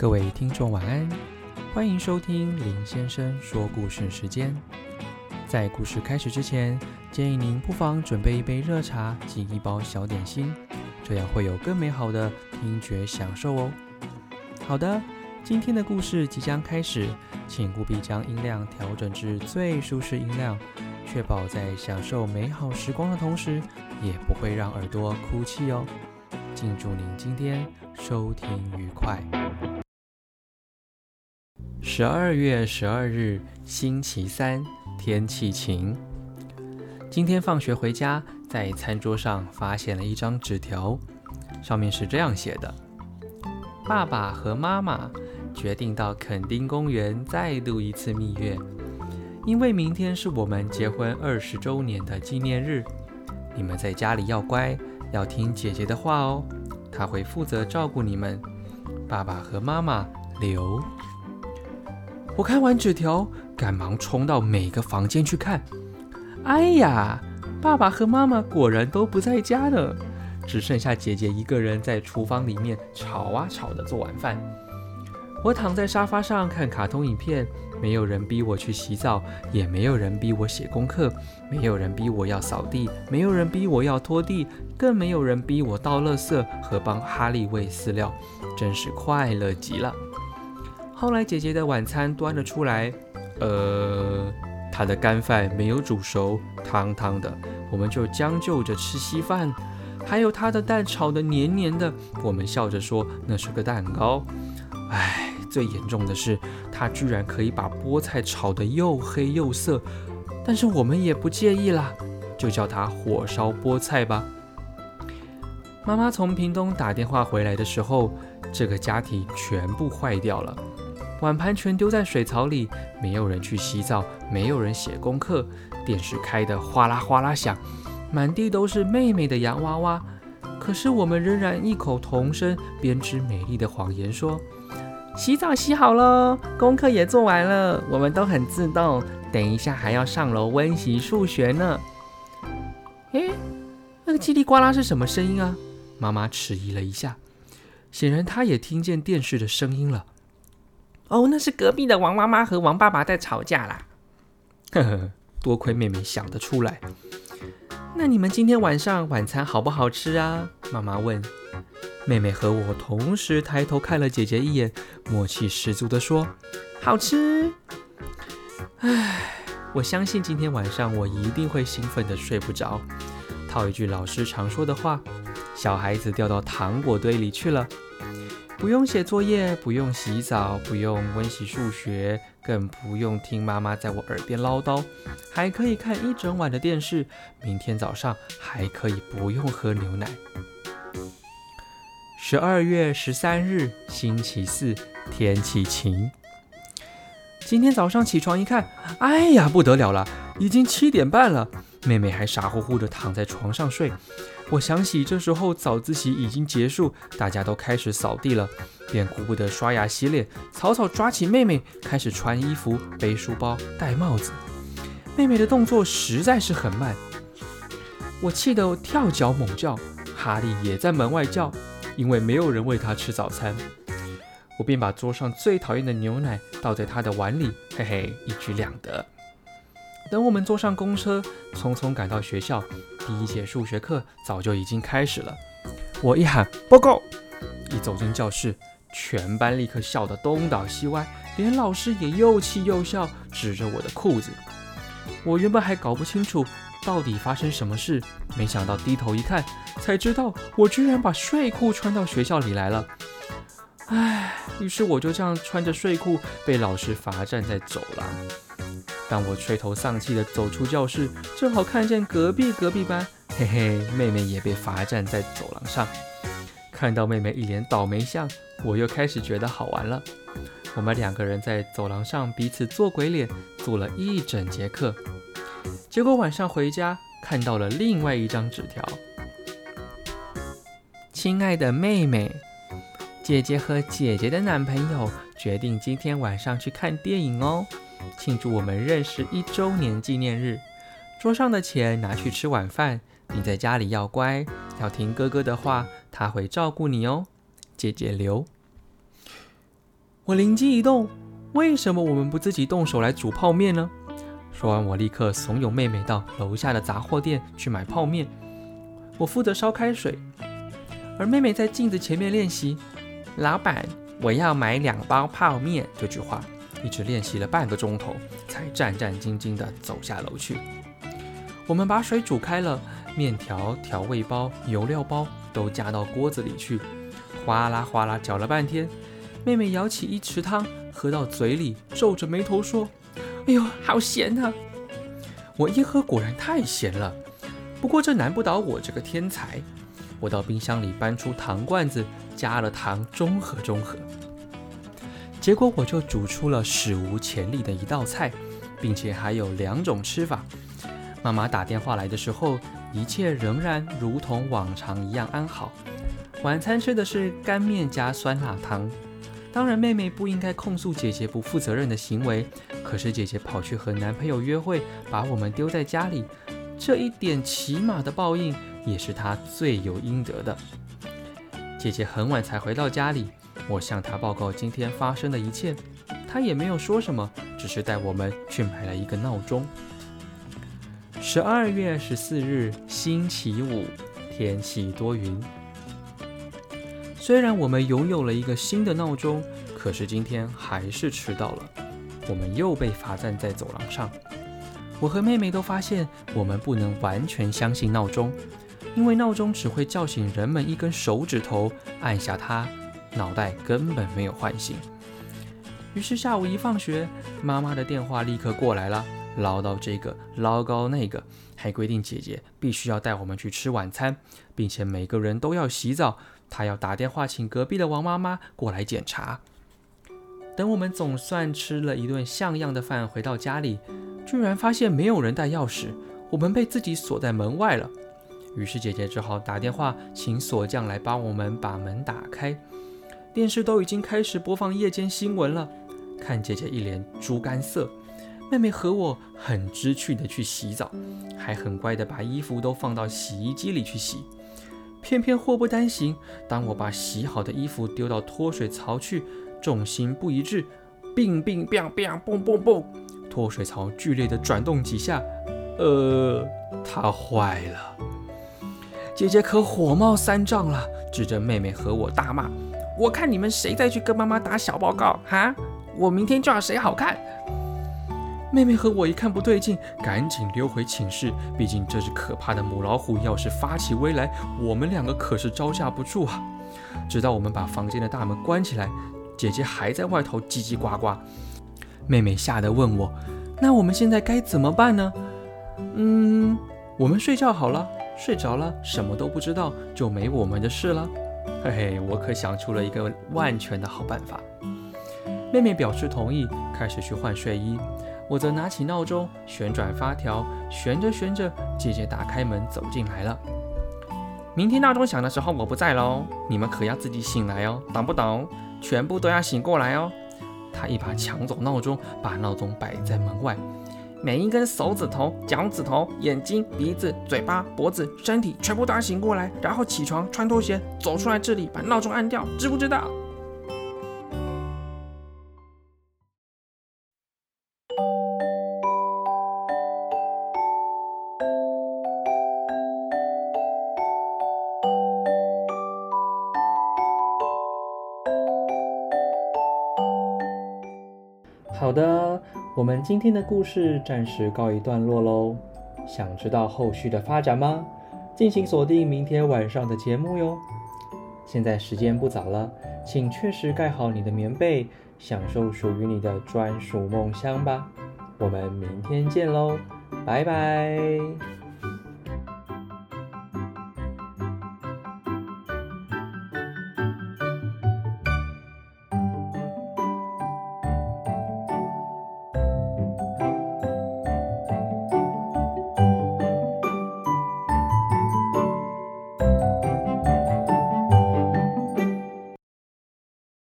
各位听众晚安，欢迎收听林先生说故事时间。在故事开始之前，建议您不妨准备一杯热茶及一包小点心，这样会有更美好的听觉享受哦。好的，今天的故事即将开始，请务必将音量调整至最舒适音量，确保在享受美好时光的同时，也不会让耳朵哭泣哦。敬祝您今天收听愉快。十二月十二日，星期三，天气晴。今天放学回家，在餐桌上发现了一张纸条，上面是这样写的：“爸爸和妈妈决定到垦丁公园再度一次蜜月，因为明天是我们结婚二十周年的纪念日。你们在家里要乖，要听姐姐的话哦，她会负责照顾你们。爸爸和妈妈留。”我看完纸条，赶忙冲到每个房间去看。哎呀，爸爸和妈妈果然都不在家呢，只剩下姐姐一个人在厨房里面吵啊吵的做晚饭。我躺在沙发上看卡通影片，没有人逼我去洗澡，也没有人逼我写功课，没有人逼我要扫地，没有人逼我要拖地，更没有人逼我倒垃圾和帮哈利喂饲料，真是快乐极了。后来姐姐的晚餐端了出来，呃，她的干饭没有煮熟，汤汤的，我们就将就着吃稀饭。还有她的蛋炒的黏黏的，我们笑着说那是个蛋糕。唉，最严重的是她居然可以把菠菜炒得又黑又涩，但是我们也不介意啦，就叫她火烧菠菜吧。妈妈从屏东打电话回来的时候，这个家庭全部坏掉了。碗盘全丢在水槽里，没有人去洗澡，没有人写功课，电视开得哗啦哗啦响，满地都是妹妹的洋娃娃。可是我们仍然异口同声编织美丽的谎言，说洗澡洗好了，功课也做完了，我们都很自动。等一下还要上楼温习数学呢。诶，那个叽里呱啦是什么声音啊？妈妈迟疑了一下，显然她也听见电视的声音了。哦，那是隔壁的王妈妈和王爸爸在吵架啦。呵呵，多亏妹妹想得出来。那你们今天晚上晚餐好不好吃啊？妈妈问。妹妹和我同时抬头看了姐姐一眼，默契十足地说：“好吃。”唉，我相信今天晚上我一定会兴奋得睡不着。套一句老师常说的话：“小孩子掉到糖果堆里去了。”不用写作业，不用洗澡，不用温习数学，更不用听妈妈在我耳边唠叨，还可以看一整晚的电视。明天早上还可以不用喝牛奶。十二月十三日，星期四，天气晴。今天早上起床一看，哎呀，不得了了，已经七点半了。妹妹还傻乎乎的躺在床上睡。我想起这时候早自习已经结束，大家都开始扫地了，便顾不得刷牙洗脸，草草抓起妹妹开始穿衣服、背书包、戴帽子。妹妹的动作实在是很慢，我气得跳脚猛叫。哈利也在门外叫，因为没有人喂他吃早餐。我便把桌上最讨厌的牛奶倒在他的碗里，嘿嘿，一举两得。等我们坐上公车，匆匆赶到学校，第一节数学课早就已经开始了。我一喊报告，一走进教室，全班立刻笑得东倒西歪，连老师也又气又笑，指着我的裤子。我原本还搞不清楚到底发生什么事，没想到低头一看，才知道我居然把睡裤穿到学校里来了。唉，于是我就这样穿着睡裤被老师罚站在走廊。当我垂头丧气地走出教室，正好看见隔壁隔壁班，嘿嘿，妹妹也被罚站在走廊上。看到妹妹一脸倒霉相，我又开始觉得好玩了。我们两个人在走廊上彼此做鬼脸，做了一整节课。结果晚上回家看到了另外一张纸条：“亲爱的妹妹，姐姐和姐姐的男朋友决定今天晚上去看电影哦。”庆祝我们认识一周年纪念日，桌上的钱拿去吃晚饭。你在家里要乖，要听哥哥的话，他会照顾你哦。姐姐留。我灵机一动，为什么我们不自己动手来煮泡面呢？说完，我立刻怂恿妹妹到楼下的杂货店去买泡面。我负责烧开水，而妹妹在镜子前面练习。老板，我要买两包泡面。这句话一直练习了半个钟头，才战战兢兢地走下楼去。我们把水煮开了，面条、调味包、油料包都加到锅子里去，哗啦哗啦搅了半天。妹妹舀起一池汤，喝到嘴里，皱着眉头说：“哎呦，好咸啊！”我一喝，果然太咸了。不过这难不倒我这个天才。我到冰箱里搬出糖罐子，加了糖，中和中和。结果我就煮出了史无前例的一道菜，并且还有两种吃法。妈妈打电话来的时候，一切仍然如同往常一样安好。晚餐吃的是干面加酸辣汤。当然，妹妹不应该控诉姐姐不负责任的行为。可是姐姐跑去和男朋友约会，把我们丢在家里，这一点起码的报应，也是她罪有应得的。姐姐很晚才回到家里，我向她报告今天发生的一切，她也没有说什么，只是带我们去买了一个闹钟。十二月十四日，星期五，天气多云。虽然我们拥有了一个新的闹钟，可是今天还是迟到了。我们又被罚站在走廊上。我和妹妹都发现，我们不能完全相信闹钟，因为闹钟只会叫醒人们一根手指头，按下它，脑袋根本没有唤醒。于是下午一放学，妈妈的电话立刻过来了。唠叨这个，唠叨那个，还规定姐姐必须要带我们去吃晚餐，并且每个人都要洗澡。她要打电话请隔壁的王妈妈过来检查。等我们总算吃了一顿像样的饭，回到家里，居然发现没有人带钥匙，我们被自己锁在门外了。于是姐姐只好打电话请锁匠来帮我们把门打开。电视都已经开始播放夜间新闻了，看姐姐一脸猪肝色。妹妹和我很知趣的去洗澡，还很乖的把衣服都放到洗衣机里去洗。偏偏祸不单行，当我把洗好的衣服丢到脱水槽去，重心不一致，并并砰砰嘣嘣嘣，脱水槽剧烈的转动几下，呃，它坏了。姐姐可火冒三丈了，指着妹妹和我大骂：“我看你们谁再去跟妈妈打小报告哈，我明天就要谁好看。”妹妹和我一看不对劲，赶紧溜回寝室。毕竟这只可怕的母老虎要是发起威来，我们两个可是招架不住啊！直到我们把房间的大门关起来，姐姐还在外头叽叽呱呱。妹妹吓得问我：“那我们现在该怎么办呢？”嗯，我们睡觉好了，睡着了什么都不知道，就没我们的事了。嘿嘿，我可想出了一个万全的好办法。妹妹表示同意，开始去换睡衣。我则拿起闹钟，旋转发条，旋着旋着，姐姐打开门走进来了。明天闹钟响的时候我不在喽，你们可要自己醒来哦，懂不懂？全部都要醒过来哦。她一把抢走闹钟，把闹钟摆在门外，每一根手指头、脚趾头、眼睛、鼻子、嘴巴、脖子、身体，全部都要醒过来，然后起床，穿拖鞋，走出来这里，把闹钟按掉，知不知道？好的，我们今天的故事暂时告一段落喽。想知道后续的发展吗？敬请锁定明天晚上的节目哟。现在时间不早了，请确实盖好你的棉被，享受属于你的专属梦乡吧。我们明天见喽，拜拜。